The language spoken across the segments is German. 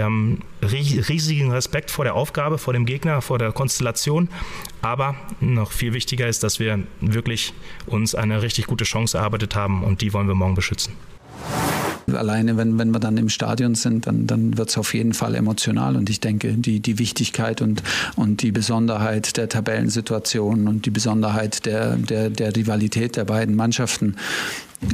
Wir haben riesigen Respekt vor der Aufgabe, vor dem Gegner, vor der Konstellation. Aber noch viel wichtiger ist, dass wir wirklich uns eine richtig gute Chance erarbeitet haben und die wollen wir morgen beschützen. Alleine, wenn, wenn wir dann im Stadion sind, dann, dann wird es auf jeden Fall emotional. Und ich denke, die, die Wichtigkeit und, und die Besonderheit der Tabellensituation und die Besonderheit der, der, der Rivalität der beiden Mannschaften,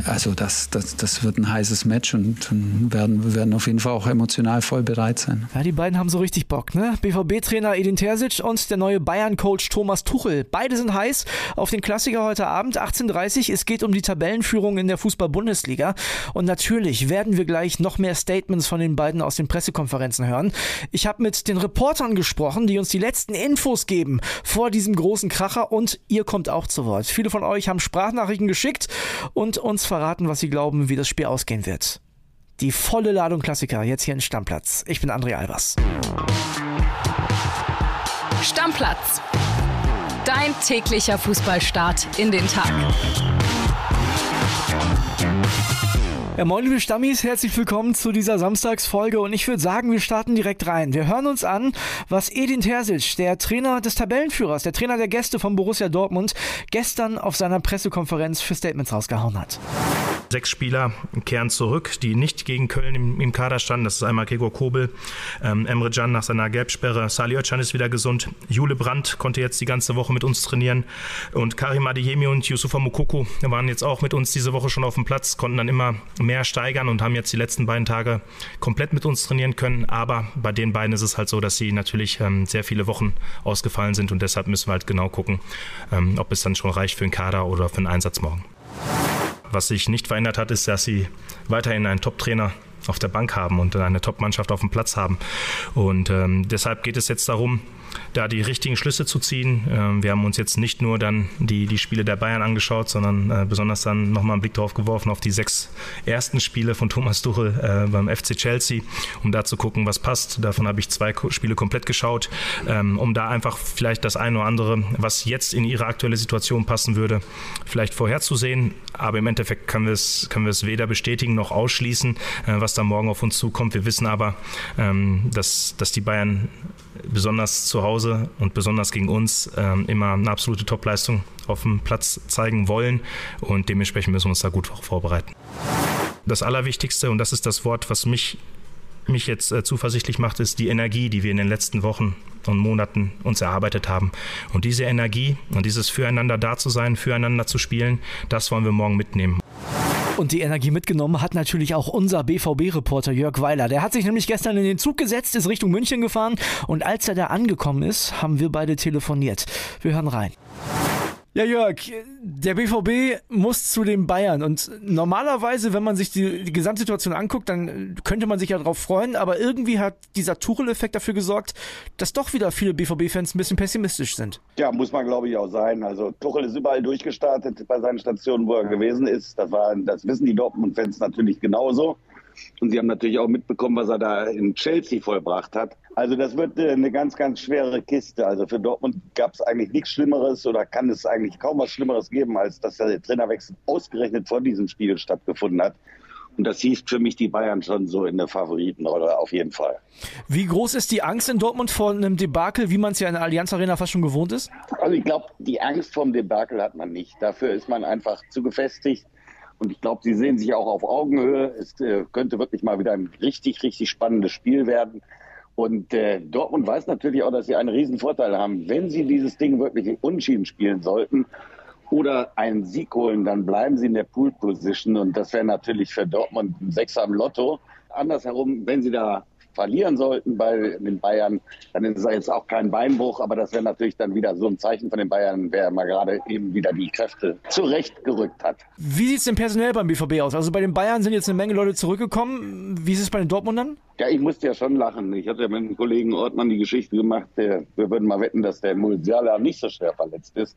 also das, das, das wird ein heißes Match und, werden, wir werden auf jeden Fall auch emotional voll bereit sein. Ja, die beiden haben so richtig Bock, ne? BVB-Trainer Edin Terzic und der neue Bayern-Coach Thomas Tuchel. Beide sind heiß auf den Klassiker heute Abend, 18.30 Uhr. Es geht um die Tabellenführung in der Fußball-Bundesliga. Und natürlich werden wir gleich noch mehr Statements von den beiden aus den Pressekonferenzen hören. Ich habe mit den Reportern gesprochen, die uns die letzten Infos geben vor diesem großen Kracher und ihr kommt auch zu Wort. Viele von euch haben Sprachnachrichten geschickt und uns uns verraten, was sie glauben, wie das Spiel ausgehen wird. Die volle Ladung Klassiker jetzt hier in Stammplatz. Ich bin André Albers. Stammplatz. Dein täglicher Fußballstart in den Tag. Ja, moin liebe Stammis, herzlich willkommen zu dieser Samstagsfolge und ich würde sagen, wir starten direkt rein. Wir hören uns an, was Edin Terzic, der Trainer des Tabellenführers, der Trainer der Gäste von Borussia Dortmund, gestern auf seiner Pressekonferenz für Statements rausgehauen hat. Sechs Spieler kehren zurück, die nicht gegen Köln im, im Kader standen. Das ist einmal Gregor Kobel, ähm, Emre Can nach seiner Gelbsperre, Sali Özcan ist wieder gesund, Jule Brandt konnte jetzt die ganze Woche mit uns trainieren und Karim Adeyemi und Yusufa Mukoko waren jetzt auch mit uns diese Woche schon auf dem Platz, konnten dann immer mehr steigern und haben jetzt die letzten beiden Tage komplett mit uns trainieren können. Aber bei den beiden ist es halt so, dass sie natürlich ähm, sehr viele Wochen ausgefallen sind und deshalb müssen wir halt genau gucken, ähm, ob es dann schon reicht für einen Kader oder für einen Einsatz morgen. Was sich nicht verändert hat, ist, dass sie weiterhin einen Top-Trainer auf der Bank haben und eine Top-Mannschaft auf dem Platz haben. Und ähm, deshalb geht es jetzt darum, da die richtigen Schlüsse zu ziehen. Ähm, wir haben uns jetzt nicht nur dann die, die Spiele der Bayern angeschaut, sondern äh, besonders dann nochmal einen Blick darauf geworfen auf die sechs ersten Spiele von Thomas Tuchel äh, beim FC Chelsea, um da zu gucken, was passt. Davon habe ich zwei Spiele komplett geschaut, ähm, um da einfach vielleicht das eine oder andere, was jetzt in ihre aktuelle Situation passen würde, vielleicht vorherzusehen. Aber im Endeffekt können wir es, können wir es weder bestätigen noch ausschließen, äh, was da morgen auf uns zukommt. Wir wissen aber, ähm, dass, dass die Bayern besonders zu Hause und besonders gegen uns ähm, immer eine absolute Topleistung auf dem Platz zeigen wollen und dementsprechend müssen wir uns da gut vorbereiten. Das Allerwichtigste, und das ist das Wort, was mich, mich jetzt äh, zuversichtlich macht, ist die Energie, die wir in den letzten Wochen und Monaten uns erarbeitet haben. Und diese Energie und dieses Füreinander da zu sein, füreinander zu spielen, das wollen wir morgen mitnehmen. Und die Energie mitgenommen hat natürlich auch unser BVB-Reporter Jörg Weiler. Der hat sich nämlich gestern in den Zug gesetzt, ist Richtung München gefahren und als er da angekommen ist, haben wir beide telefoniert. Wir hören rein. Ja, Jörg, der BVB muss zu den Bayern und normalerweise, wenn man sich die, die Gesamtsituation anguckt, dann könnte man sich ja darauf freuen, aber irgendwie hat dieser Tuchel-Effekt dafür gesorgt, dass doch wieder viele BVB-Fans ein bisschen pessimistisch sind. Ja, muss man glaube ich auch sein. Also Tuchel ist überall durchgestartet bei seinen Stationen, wo er gewesen ist. Das, war, das wissen die Dortmund-Fans natürlich genauso. Und sie haben natürlich auch mitbekommen, was er da in Chelsea vollbracht hat. Also das wird äh, eine ganz, ganz schwere Kiste. Also für Dortmund gab es eigentlich nichts Schlimmeres oder kann es eigentlich kaum was Schlimmeres geben, als dass der Trainerwechsel ausgerechnet vor diesem Spiel stattgefunden hat. Und das hieß für mich die Bayern schon so in der Favoritenrolle, auf jeden Fall. Wie groß ist die Angst in Dortmund vor einem Debakel, wie man es ja in der Allianz Arena fast schon gewohnt ist? Also ich glaube, die Angst vor dem Debakel hat man nicht. Dafür ist man einfach zu gefestigt. Und ich glaube, sie sehen sich auch auf Augenhöhe. Es äh, könnte wirklich mal wieder ein richtig, richtig spannendes Spiel werden. Und äh, Dortmund weiß natürlich auch, dass sie einen riesen Vorteil haben. Wenn sie dieses Ding wirklich unschieden spielen sollten oder einen Sieg holen, dann bleiben sie in der Pool Position. Und das wäre natürlich für Dortmund ein Sechser am Lotto. Andersherum, wenn sie da verlieren sollten bei den Bayern, dann ist es jetzt auch kein Beinbruch, aber das wäre natürlich dann wieder so ein Zeichen von den Bayern, wer mal gerade eben wieder die Kräfte zurechtgerückt hat. Wie sieht es denn personell beim BVB aus? Also bei den Bayern sind jetzt eine Menge Leute zurückgekommen. Wie ist es bei den Dortmundern? Ja, ich musste ja schon lachen. Ich hatte ja mit dem Kollegen Ortmann die Geschichte gemacht, der, wir würden mal wetten, dass der Musiala nicht so schwer verletzt ist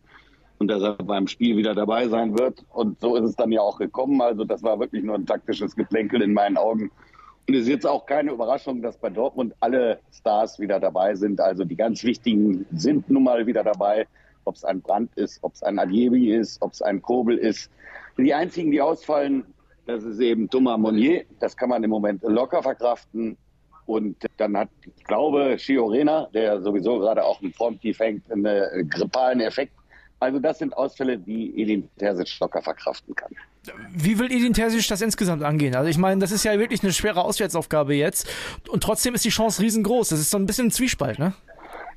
und dass er beim Spiel wieder dabei sein wird. Und so ist es dann ja auch gekommen. Also das war wirklich nur ein taktisches Geplänkel in meinen Augen. Und es ist jetzt auch keine Überraschung, dass bei Dortmund alle Stars wieder dabei sind. Also die ganz wichtigen sind nun mal wieder dabei. Ob es ein Brandt ist, ob es ein Adjebi ist, ob es ein Kobel ist. Die einzigen, die ausfallen, das ist eben Thomas Monnier. Das kann man im Moment locker verkraften. Und dann hat, ich glaube, Schiorena, der sowieso gerade auch im Formtief hängt, einen grippalen Effekt. Also das sind Ausfälle, die Edin Terzic locker verkraften kann. Wie will Edin Terzic das insgesamt angehen? Also ich meine, das ist ja wirklich eine schwere Auswärtsaufgabe jetzt und trotzdem ist die Chance riesengroß. Das ist so ein bisschen ein Zwiespalt, ne?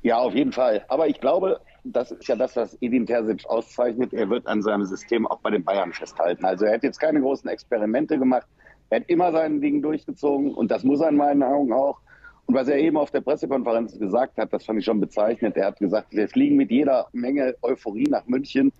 Ja, auf jeden Fall. Aber ich glaube, das ist ja das, was Edin Terzic auszeichnet. Er wird an seinem System auch bei den Bayern festhalten. Also er hat jetzt keine großen Experimente gemacht. Er hat immer sein Ding durchgezogen und das muss er in meinen Augen auch. Und was er eben auf der Pressekonferenz gesagt hat, das fand ich schon bezeichnet. Er hat gesagt, wir fliegen mit jeder Menge Euphorie nach München.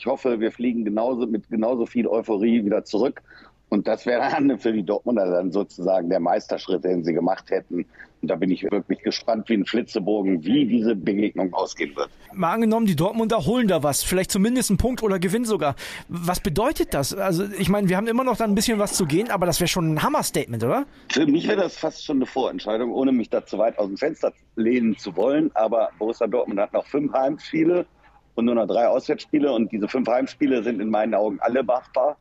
Ich hoffe, wir fliegen genauso mit genauso viel Euphorie wieder zurück. Und das wäre dann für die Dortmunder dann sozusagen der Meisterschritt, den sie gemacht hätten. Und da bin ich wirklich gespannt wie ein Flitzebogen, wie diese Begegnung ausgehen wird. Mal angenommen, die Dortmunder holen da was, vielleicht zumindest einen Punkt oder Gewinn sogar. Was bedeutet das? Also ich meine, wir haben immer noch da ein bisschen was zu gehen, aber das wäre schon ein Hammer-Statement, oder? Für mich wäre das fast schon eine Vorentscheidung, ohne mich da zu weit aus dem Fenster lehnen zu wollen. Aber Borussia Dortmund hat noch fünf Heimspiele und nur noch drei Auswärtsspiele. Und diese fünf Heimspiele sind in meinen Augen alle machbar.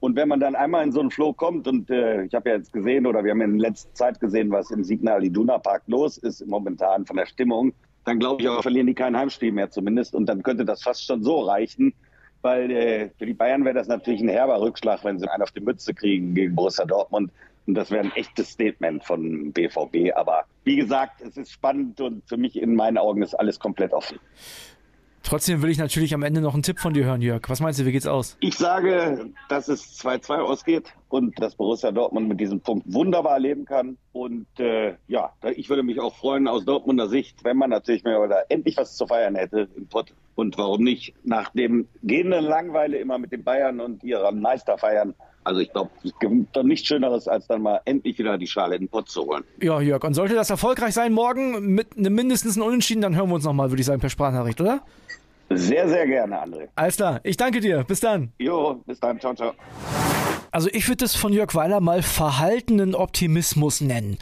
Und wenn man dann einmal in so einen Flow kommt, und äh, ich habe ja jetzt gesehen, oder wir haben in letzter Zeit gesehen, was im Signal Iduna Park los ist, momentan von der Stimmung, dann glaube ich auch, verlieren die kein Heimspiel mehr zumindest. Und dann könnte das fast schon so reichen, weil äh, für die Bayern wäre das natürlich ein herber Rückschlag, wenn sie einen auf die Mütze kriegen gegen Borussia Dortmund. Und das wäre ein echtes Statement von BVB. Aber wie gesagt, es ist spannend und für mich in meinen Augen ist alles komplett offen. Trotzdem will ich natürlich am Ende noch einen Tipp von dir hören, Jörg. Was meinst du, wie geht's aus? Ich sage, dass es 2-2 ausgeht und dass Borussia Dortmund mit diesem Punkt wunderbar leben kann. Und äh, ja, ich würde mich auch freuen aus Dortmunder Sicht, wenn man natürlich mal wieder endlich was zu feiern hätte im Pott. Und warum nicht nach dem gehenden Langweile immer mit den Bayern und ihrer Meister feiern, also ich glaube, es gibt doch nichts Schöneres, als dann mal endlich wieder die Schale in den Pott zu holen. Ja, Jörg, und sollte das erfolgreich sein morgen mit einem mindestens einem Unentschieden, dann hören wir uns nochmal, würde ich sagen, per Sprachnachricht, oder? Sehr, sehr gerne, André. Alles klar, ich danke dir. Bis dann. Jo, bis dann. Ciao, ciao. Also ich würde es von Jörg Weiler mal verhaltenen Optimismus nennen.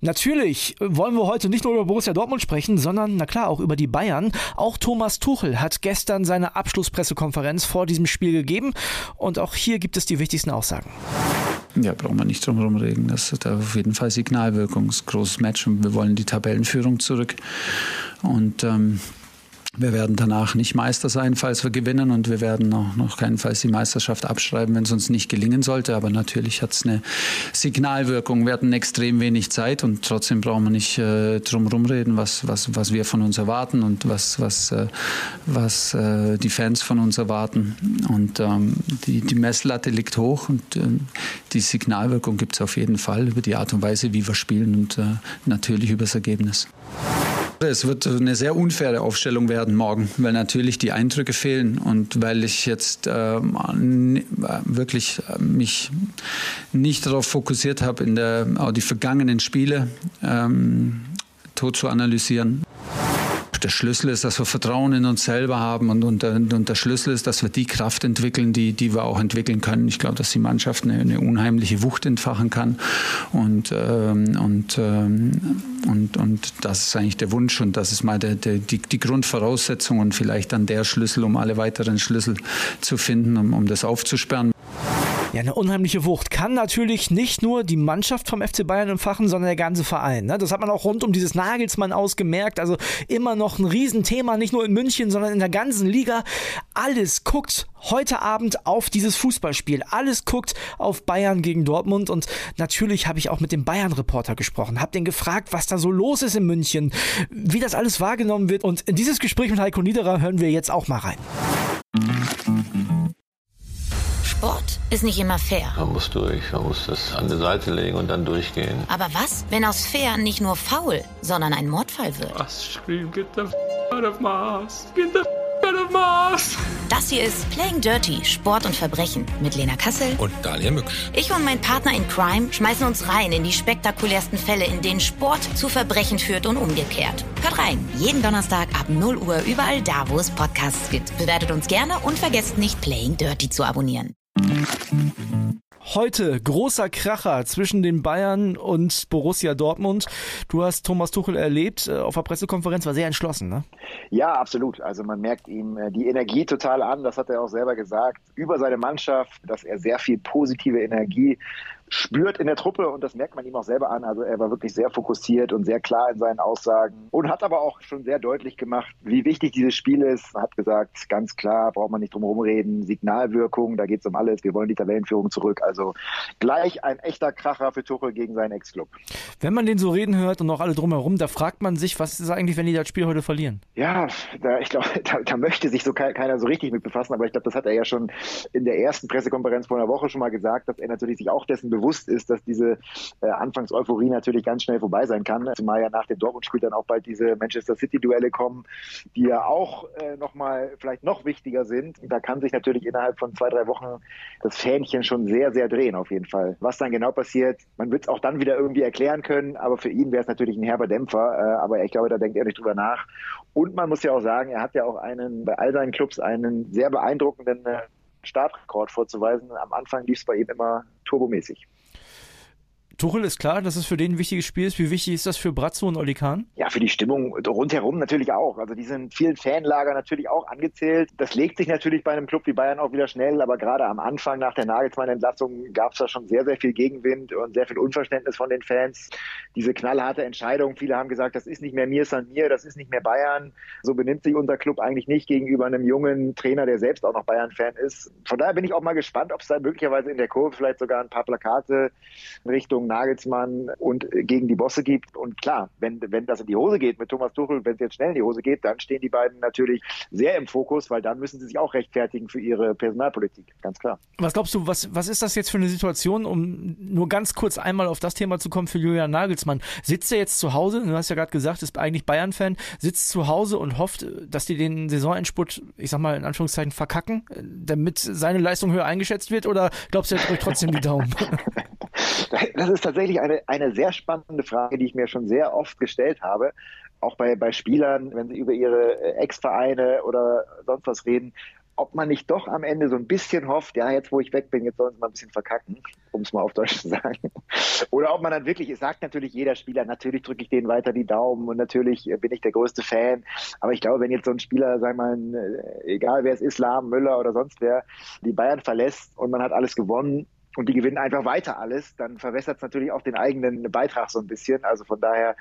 Natürlich wollen wir heute nicht nur über Borussia Dortmund sprechen, sondern na klar auch über die Bayern. Auch Thomas Tuchel hat gestern seine Abschlusspressekonferenz vor diesem Spiel gegeben und auch hier gibt es die wichtigsten Aussagen. Ja, brauchen wir nicht drum herum reden. Das hat auf jeden Fall Signalwirkung. Das ist ein großes Match und wir wollen die Tabellenführung zurück. Und ähm, wir werden danach nicht Meister sein, falls wir gewinnen und wir werden noch, noch keinenfalls die Meisterschaft abschreiben, wenn es uns nicht gelingen sollte. Aber natürlich hat es eine Signalwirkung. Wir hatten extrem wenig Zeit und trotzdem brauchen wir nicht äh, drum reden, was, was, was wir von uns erwarten und was, was, äh, was äh, die Fans von uns erwarten. Und ähm, die, die Messlatte liegt hoch und äh, die Signalwirkung gibt es auf jeden Fall über die Art und Weise, wie wir spielen und äh, natürlich über das Ergebnis. Es wird eine sehr unfaire Aufstellung werden morgen, weil natürlich die Eindrücke fehlen und weil ich jetzt ähm, wirklich mich nicht darauf fokussiert habe, in der, auch die vergangenen Spiele ähm, tot zu analysieren der Schlüssel ist, dass wir Vertrauen in uns selber haben und, und, und der Schlüssel ist, dass wir die Kraft entwickeln, die, die wir auch entwickeln können. Ich glaube, dass die Mannschaft eine, eine unheimliche Wucht entfachen kann und, ähm, und, ähm, und, und das ist eigentlich der Wunsch und das ist mal der, der, die, die Grundvoraussetzung und vielleicht dann der Schlüssel, um alle weiteren Schlüssel zu finden, um, um das aufzusperren. Ja, eine unheimliche Wucht. Kann natürlich nicht nur die Mannschaft vom FC Bayern empfachen, sondern der ganze Verein. Ne? Das hat man auch rund um dieses Nagelsmann ausgemerkt. Also immer noch ein Riesenthema, nicht nur in München, sondern in der ganzen Liga. Alles guckt heute Abend auf dieses Fußballspiel. Alles guckt auf Bayern gegen Dortmund. Und natürlich habe ich auch mit dem Bayern-Reporter gesprochen. Habe den gefragt, was da so los ist in München, wie das alles wahrgenommen wird. Und in dieses Gespräch mit Heiko Niederer hören wir jetzt auch mal rein. Sport ist nicht immer fair. Man muss durch, man muss das an die Seite legen und dann durchgehen. Aber was, wenn aus fair nicht nur faul, sondern ein Mordfall wird? Was scream, get the f out of Mars, get the f out of Mars. Das hier ist Playing Dirty, Sport und Verbrechen mit Lena Kassel und Daniel Mücksch. Ich und mein Partner in Crime schmeißen uns rein in die spektakulärsten Fälle, in denen Sport zu Verbrechen führt und umgekehrt. Hört rein, jeden Donnerstag ab 0 Uhr überall da, wo es Podcasts gibt. Bewertet uns gerne und vergesst nicht Playing Dirty zu abonnieren. Heute großer Kracher zwischen den Bayern und Borussia Dortmund. Du hast Thomas Tuchel erlebt äh, auf der Pressekonferenz, war sehr entschlossen, ne? Ja, absolut. Also man merkt ihm äh, die Energie total an, das hat er auch selber gesagt, über seine Mannschaft, dass er sehr viel positive Energie spürt in der Truppe und das merkt man ihm auch selber an. Also er war wirklich sehr fokussiert und sehr klar in seinen Aussagen und hat aber auch schon sehr deutlich gemacht, wie wichtig dieses Spiel ist. Er hat gesagt, ganz klar, braucht man nicht drum herum reden, Signalwirkung, da geht es um alles. Wir wollen die Tabellenführung zurück. Also gleich ein echter Kracher für Tuchel gegen seinen Ex-Club. Wenn man den so reden hört und auch alle drumherum, da fragt man sich, was ist eigentlich, wenn die das Spiel heute verlieren? Ja, da, ich glaube, da, da, möchte sich so keiner so richtig mit befassen, aber ich glaube, das hat er ja schon in der ersten Pressekonferenz vor einer Woche schon mal gesagt, dass er natürlich sich auch dessen bewusst ist, dass diese äh, Anfangs-Euphorie natürlich ganz schnell vorbei sein kann. Zumal ja nach dem Dortmund-Spiel dann auch bald diese Manchester City-Duelle kommen, die ja auch äh, nochmal vielleicht noch wichtiger sind. Da kann sich natürlich innerhalb von zwei, drei Wochen das Fähnchen schon sehr, sehr drehen auf jeden Fall. Was dann genau passiert, man wird es auch dann wieder irgendwie erklären können, aber für ihn wäre es natürlich ein herber Dämpfer. Äh, aber ich glaube, da denkt er nicht drüber nach. Und man muss ja auch sagen, er hat ja auch einen bei all seinen Clubs einen sehr beeindruckenden äh, Startrekord vorzuweisen. Am Anfang lief es bei ihm immer turbomäßig. Tuchel ist klar, dass es für den ein wichtiges Spiel ist. Wie wichtig ist das für Brazzo und Oli Kahn? Ja, für die Stimmung rundherum natürlich auch. Also die sind vielen Fanlager natürlich auch angezählt. Das legt sich natürlich bei einem Club wie Bayern auch wieder schnell, aber gerade am Anfang nach der Nagelsmann-Entlassung gab es da schon sehr, sehr viel Gegenwind und sehr viel Unverständnis von den Fans. Diese knallharte Entscheidung, viele haben gesagt, das ist nicht mehr mir, sondern mir, das ist nicht mehr Bayern. So benimmt sich unser Club eigentlich nicht gegenüber einem jungen Trainer, der selbst auch noch Bayern-Fan ist. Von daher bin ich auch mal gespannt, ob es da möglicherweise in der Kurve vielleicht sogar ein paar Plakate in Richtung Richtung Nagelsmann und gegen die Bosse gibt. Und klar, wenn, wenn das in die Hose geht mit Thomas Tuchel, wenn es jetzt schnell in die Hose geht, dann stehen die beiden natürlich sehr im Fokus, weil dann müssen sie sich auch rechtfertigen für ihre Personalpolitik, ganz klar. Was glaubst du, was, was ist das jetzt für eine Situation, um nur ganz kurz einmal auf das Thema zu kommen für Julian Nagelsmann? Sitzt er jetzt zu Hause, du hast ja gerade gesagt, ist eigentlich Bayern-Fan, sitzt zu Hause und hofft, dass die den Saisonendspurt, ich sag mal in Anführungszeichen, verkacken, damit seine Leistung höher eingeschätzt wird? Oder glaubst du, er drückt trotzdem die Daumen? Das ist tatsächlich eine, eine sehr spannende Frage, die ich mir schon sehr oft gestellt habe. Auch bei, bei Spielern, wenn sie über ihre Ex-Vereine oder sonst was reden, ob man nicht doch am Ende so ein bisschen hofft, ja, jetzt wo ich weg bin, jetzt sollen sie mal ein bisschen verkacken, um es mal auf Deutsch zu sagen. Oder ob man dann wirklich, es sagt natürlich jeder Spieler, natürlich drücke ich denen weiter die Daumen und natürlich bin ich der größte Fan. Aber ich glaube, wenn jetzt so ein Spieler, wir mal, egal wer es ist, Lahm, Müller oder sonst wer, die Bayern verlässt und man hat alles gewonnen, und die gewinnen einfach weiter alles, dann verwässert es natürlich auch den eigenen Beitrag so ein bisschen. Also von daher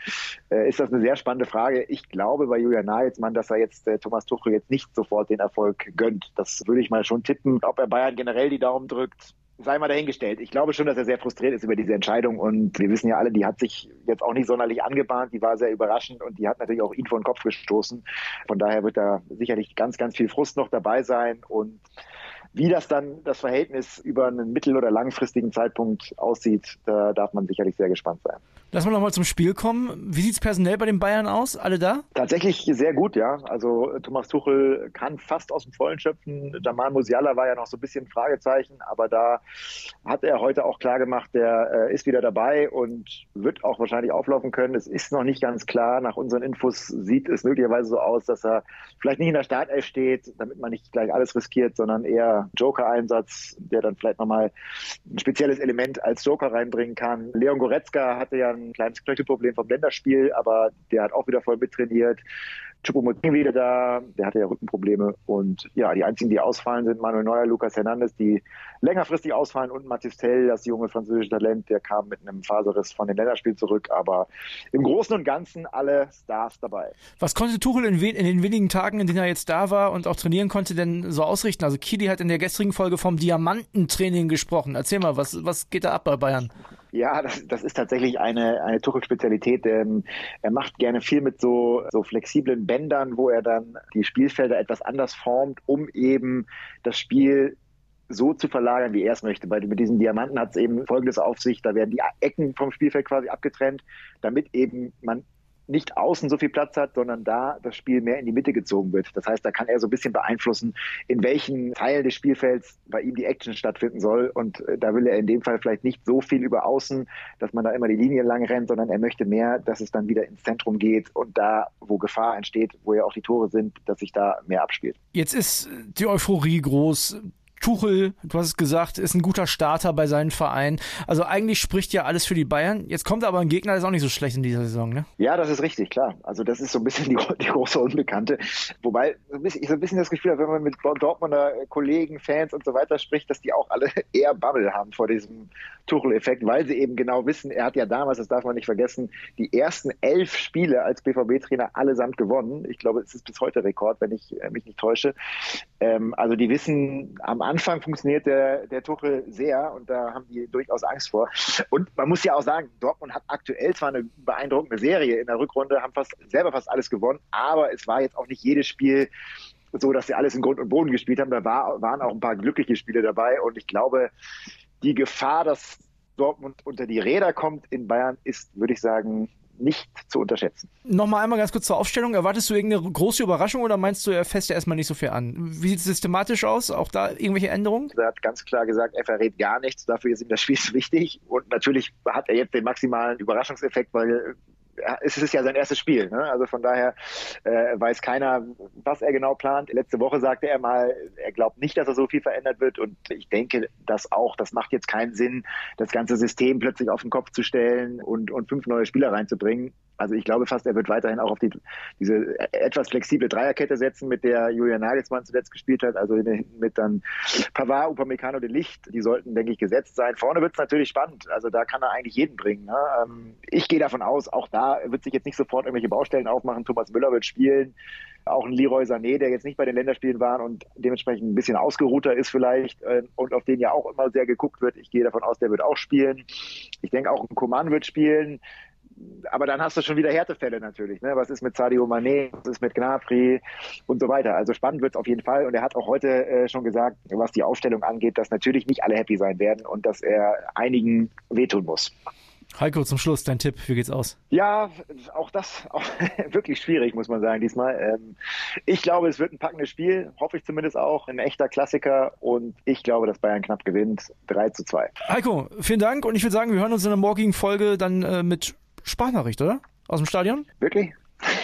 äh, ist das eine sehr spannende Frage. Ich glaube bei Julian Nagelsmann, dass er jetzt äh, Thomas Tuchel jetzt nicht sofort den Erfolg gönnt. Das würde ich mal schon tippen. Ob er Bayern generell die Daumen drückt, sei mal dahingestellt. Ich glaube schon, dass er sehr frustriert ist über diese Entscheidung und wir wissen ja alle, die hat sich jetzt auch nicht sonderlich angebahnt, die war sehr überraschend und die hat natürlich auch ihn vor den Kopf gestoßen. Von daher wird da sicherlich ganz, ganz viel Frust noch dabei sein und wie das dann das Verhältnis über einen mittel- oder langfristigen Zeitpunkt aussieht, da darf man sicherlich sehr gespannt sein. Lass mal nochmal zum Spiel kommen. Wie sieht es personell bei den Bayern aus? Alle da? Tatsächlich sehr gut, ja. Also Thomas Tuchel kann fast aus dem Vollen schöpfen. Jamal Musiala war ja noch so ein bisschen Fragezeichen, aber da hat er heute auch klar gemacht, der äh, ist wieder dabei und wird auch wahrscheinlich auflaufen können. Es ist noch nicht ganz klar. Nach unseren Infos sieht es möglicherweise so aus, dass er vielleicht nicht in der Startelf steht, damit man nicht gleich alles riskiert, sondern eher Joker-Einsatz, der dann vielleicht nochmal ein spezielles Element als Joker reinbringen kann. Leon Goretzka hatte ja ein kleines Knöchelproblem vom Länderspiel, aber der hat auch wieder voll mittrainiert. Choupo-Moting wieder da, der hatte ja Rückenprobleme. Und ja, die einzigen, die ausfallen, sind Manuel Neuer, Lucas Hernandez, die längerfristig ausfallen und Mathis Tell, das junge französische Talent, der kam mit einem Faserriss von den Länderspielen zurück. Aber im Großen und Ganzen alle Stars dabei. Was konnte Tuchel in, in, den wenigen Tagen, in denen er jetzt da war und auch trainieren konnte, denn so ausrichten? Also Kili hat in der gestrigen Folge vom Diamantentraining gesprochen. Erzähl mal, was, was geht da ab bei Bayern? Ja, das, das ist tatsächlich eine, eine Tuchel-Spezialität. Ähm, er macht gerne viel mit so, so flexiblen Bändern, wo er dann die Spielfelder etwas anders formt, um eben das Spiel so zu verlagern, wie er es möchte. Weil mit diesen Diamanten hat es eben folgendes auf sich, da werden die Ecken vom Spielfeld quasi abgetrennt, damit eben man nicht außen so viel Platz hat, sondern da das Spiel mehr in die Mitte gezogen wird. Das heißt, da kann er so ein bisschen beeinflussen, in welchen Teil des Spielfelds bei ihm die Action stattfinden soll. Und äh, da will er in dem Fall vielleicht nicht so viel über außen, dass man da immer die Linie lang rennt, sondern er möchte mehr, dass es dann wieder ins Zentrum geht und da, wo Gefahr entsteht, wo ja auch die Tore sind, dass sich da mehr abspielt. Jetzt ist die Euphorie groß Tuchel, du hast es gesagt, ist ein guter Starter bei seinen Vereinen. Also eigentlich spricht ja alles für die Bayern. Jetzt kommt aber ein Gegner, der ist auch nicht so schlecht in dieser Saison, ne? Ja, das ist richtig, klar. Also das ist so ein bisschen die, die große Unbekannte. Wobei ich so ein bisschen das Gefühl habe, wenn man mit Dortmunder Kollegen, Fans und so weiter spricht, dass die auch alle eher Bubble haben vor diesem Tuchel-Effekt, weil sie eben genau wissen, er hat ja damals, das darf man nicht vergessen, die ersten elf Spiele als BVB-Trainer allesamt gewonnen. Ich glaube, es ist bis heute Rekord, wenn ich äh, mich nicht täusche. Ähm, also die wissen am Anfang funktioniert der, der Tuchel sehr und da haben die durchaus Angst vor. Und man muss ja auch sagen, Dortmund hat aktuell zwar eine beeindruckende Serie in der Rückrunde, haben fast selber fast alles gewonnen, aber es war jetzt auch nicht jedes Spiel so, dass sie alles in Grund und Boden gespielt haben. Da war, waren auch ein paar glückliche Spiele dabei und ich glaube, die Gefahr, dass Dortmund unter die Räder kommt in Bayern, ist, würde ich sagen, nicht zu unterschätzen. Nochmal einmal ganz kurz zur Aufstellung. Erwartest du irgendeine große Überraschung oder meinst du, er fässt ja erstmal nicht so viel an? Wie sieht es systematisch aus? Auch da irgendwelche Änderungen? Er hat ganz klar gesagt, er verrät gar nichts. Dafür ist ihm das Spiel wichtig. Und natürlich hat er jetzt den maximalen Überraschungseffekt, weil es ist ja sein erstes Spiel. Ne? Also von daher äh, weiß keiner, was er genau plant. Letzte Woche sagte er mal, er glaubt nicht, dass er so viel verändert wird. Und ich denke, das auch. Das macht jetzt keinen Sinn, das ganze System plötzlich auf den Kopf zu stellen und, und fünf neue Spieler reinzubringen. Also ich glaube fast, er wird weiterhin auch auf die, diese etwas flexible Dreierkette setzen, mit der Julian Nagelsmann zuletzt gespielt hat. Also mit dann Pavard, Upamecano, de Licht. Die sollten, denke ich, gesetzt sein. Vorne wird es natürlich spannend. Also da kann er eigentlich jeden bringen. Ne? Ähm, ich gehe davon aus, auch da wird sich jetzt nicht sofort irgendwelche Baustellen aufmachen. Thomas Müller wird spielen. Auch ein Leroy Sané, der jetzt nicht bei den Länderspielen war und dementsprechend ein bisschen ausgeruhter ist vielleicht äh, und auf den ja auch immer sehr geguckt wird. Ich gehe davon aus, der wird auch spielen. Ich denke auch ein Coman wird spielen aber dann hast du schon wieder Härtefälle natürlich. Ne? Was ist mit Sadio Mané, was ist mit Gnabry und so weiter. Also spannend wird es auf jeden Fall. Und er hat auch heute äh, schon gesagt, was die Aufstellung angeht, dass natürlich nicht alle happy sein werden und dass er einigen wehtun muss. Heiko, zum Schluss, dein Tipp, wie geht's aus? Ja, auch das auch wirklich schwierig, muss man sagen, diesmal. Ähm, ich glaube, es wird ein packendes Spiel, hoffe ich zumindest auch, ein echter Klassiker und ich glaube, dass Bayern knapp gewinnt, 3 zu 2. Heiko, vielen Dank und ich würde sagen, wir hören uns in der morgigen Folge dann äh, mit Sprachnachricht, oder? Aus dem Stadion? Wirklich?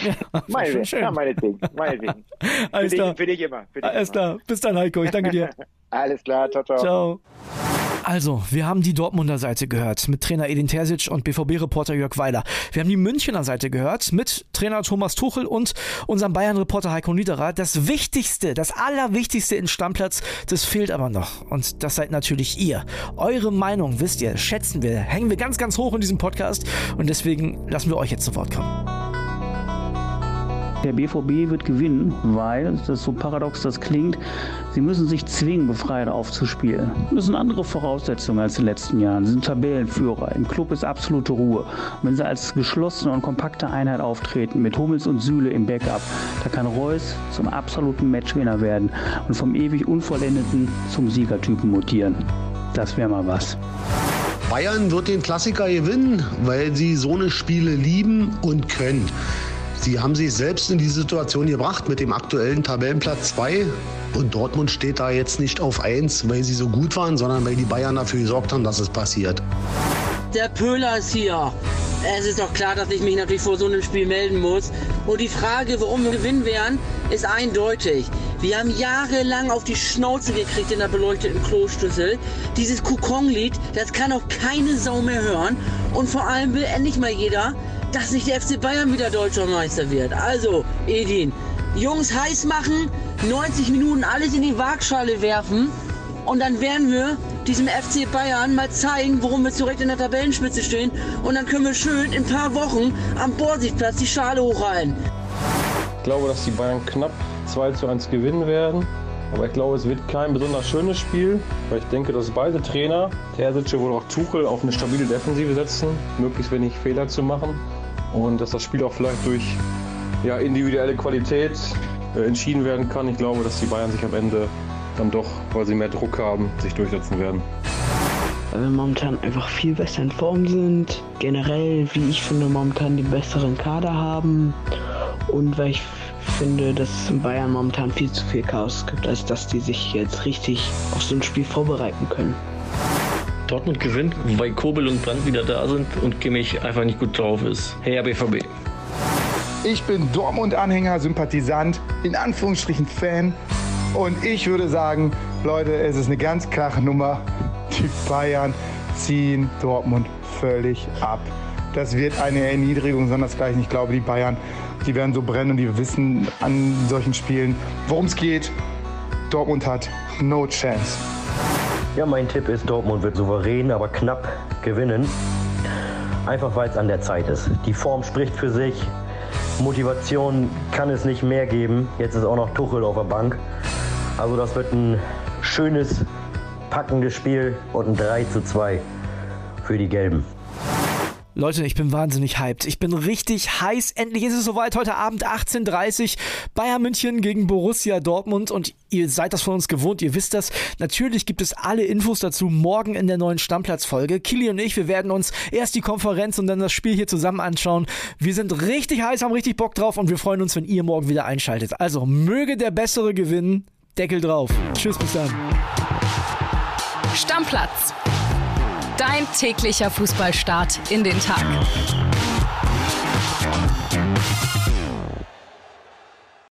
Ja, meine, schön. ja meinetwegen. meinetwegen. Alles für, klar. Dich, für dich immer. Für dich Alles immer. klar. Bis dann, Heiko. Ich danke dir. Alles klar. Ciao, ciao. Ciao. Also, wir haben die Dortmunder Seite gehört mit Trainer Edin Terzic und BVB-Reporter Jörg Weiler. Wir haben die Münchner Seite gehört mit Trainer Thomas Tuchel und unserem Bayern-Reporter Heiko Niederer. Das Wichtigste, das Allerwichtigste in Stammplatz, das fehlt aber noch. Und das seid natürlich ihr. Eure Meinung, wisst ihr, schätzen wir, hängen wir ganz, ganz hoch in diesem Podcast und deswegen lassen wir euch jetzt zu Wort kommen. Der BVB wird gewinnen, weil, das ist so paradox das klingt, sie müssen sich zwingen, befreit aufzuspielen. Das sind andere Voraussetzungen als in den letzten Jahren. Sie sind Tabellenführer. Im Club ist absolute Ruhe. wenn sie als geschlossene und kompakte Einheit auftreten, mit Hummels und Süle im Backup, da kann Reus zum absoluten Matchwinner werden und vom ewig Unvollendeten zum Siegertypen mutieren. Das wäre mal was. Bayern wird den Klassiker gewinnen, weil sie so eine Spiele lieben und können. Sie haben sich selbst in die Situation gebracht mit dem aktuellen Tabellenplatz 2. Und Dortmund steht da jetzt nicht auf 1, weil sie so gut waren, sondern weil die Bayern dafür gesorgt haben, dass es passiert. Der Pöhler ist hier. Es ist doch klar, dass ich mich natürlich vor so einem Spiel melden muss. Und die Frage, warum wir gewinnen werden, ist eindeutig. Wir haben jahrelang auf die Schnauze gekriegt in der beleuchteten Kloschüssel. Dieses Kokon-Lied, das kann auch keine Sau mehr hören. Und vor allem will endlich mal jeder, dass nicht der FC Bayern wieder deutscher Meister wird. Also, Edin, Jungs heiß machen, 90 Minuten alles in die Waagschale werfen und dann werden wir diesem FC Bayern mal zeigen, warum wir direkt in der Tabellenspitze stehen und dann können wir schön in ein paar Wochen am Borsigplatz die Schale hochreihen. Ich glaube, dass die Bayern knapp 2 zu 1 gewinnen werden. Aber ich glaube, es wird kein besonders schönes Spiel, weil ich denke, dass beide Trainer, Terzic wohl auch Tuchel, auf eine stabile Defensive setzen, möglichst wenig Fehler zu machen und dass das Spiel auch vielleicht durch ja, individuelle Qualität äh, entschieden werden kann. Ich glaube, dass die Bayern sich am Ende dann doch, weil sie mehr Druck haben, sich durchsetzen werden. Weil wir momentan einfach viel besser in Form sind. Generell, wie ich finde, momentan die besseren Kader haben. Und weil ich finde, dass in Bayern momentan viel zu viel Chaos gibt, als dass die sich jetzt richtig auf so ein Spiel vorbereiten können. Dortmund gewinnt, weil Kobel und Brandt wieder da sind und Kimmich einfach nicht gut drauf ist. Hey, BVB. Ich bin Dortmund-Anhänger, Sympathisant, in Anführungsstrichen Fan. Und ich würde sagen, Leute, es ist eine ganz klare Nummer. Die Bayern ziehen Dortmund völlig ab. Das wird eine Erniedrigung, sondersgleichen. Ich glaube, die Bayern, die werden so brennen und die wissen an solchen Spielen, worum es geht. Dortmund hat no chance. Ja, mein Tipp ist, Dortmund wird souverän, aber knapp gewinnen. Einfach weil es an der Zeit ist. Die Form spricht für sich. Motivation kann es nicht mehr geben. Jetzt ist auch noch Tuchel auf der Bank. Also das wird ein schönes, packendes Spiel und ein 3 zu 2 für die Gelben. Leute, ich bin wahnsinnig hyped. Ich bin richtig heiß. Endlich ist es soweit. Heute Abend 18.30 Uhr. Bayern München gegen Borussia Dortmund. Und ihr seid das von uns gewohnt. Ihr wisst das. Natürlich gibt es alle Infos dazu morgen in der neuen Stammplatz-Folge. Kili und ich, wir werden uns erst die Konferenz und dann das Spiel hier zusammen anschauen. Wir sind richtig heiß, haben richtig Bock drauf und wir freuen uns, wenn ihr morgen wieder einschaltet. Also möge der Bessere gewinnen. Deckel drauf. Tschüss, bis dann. Stammplatz. Dein täglicher Fußballstart in den Tag.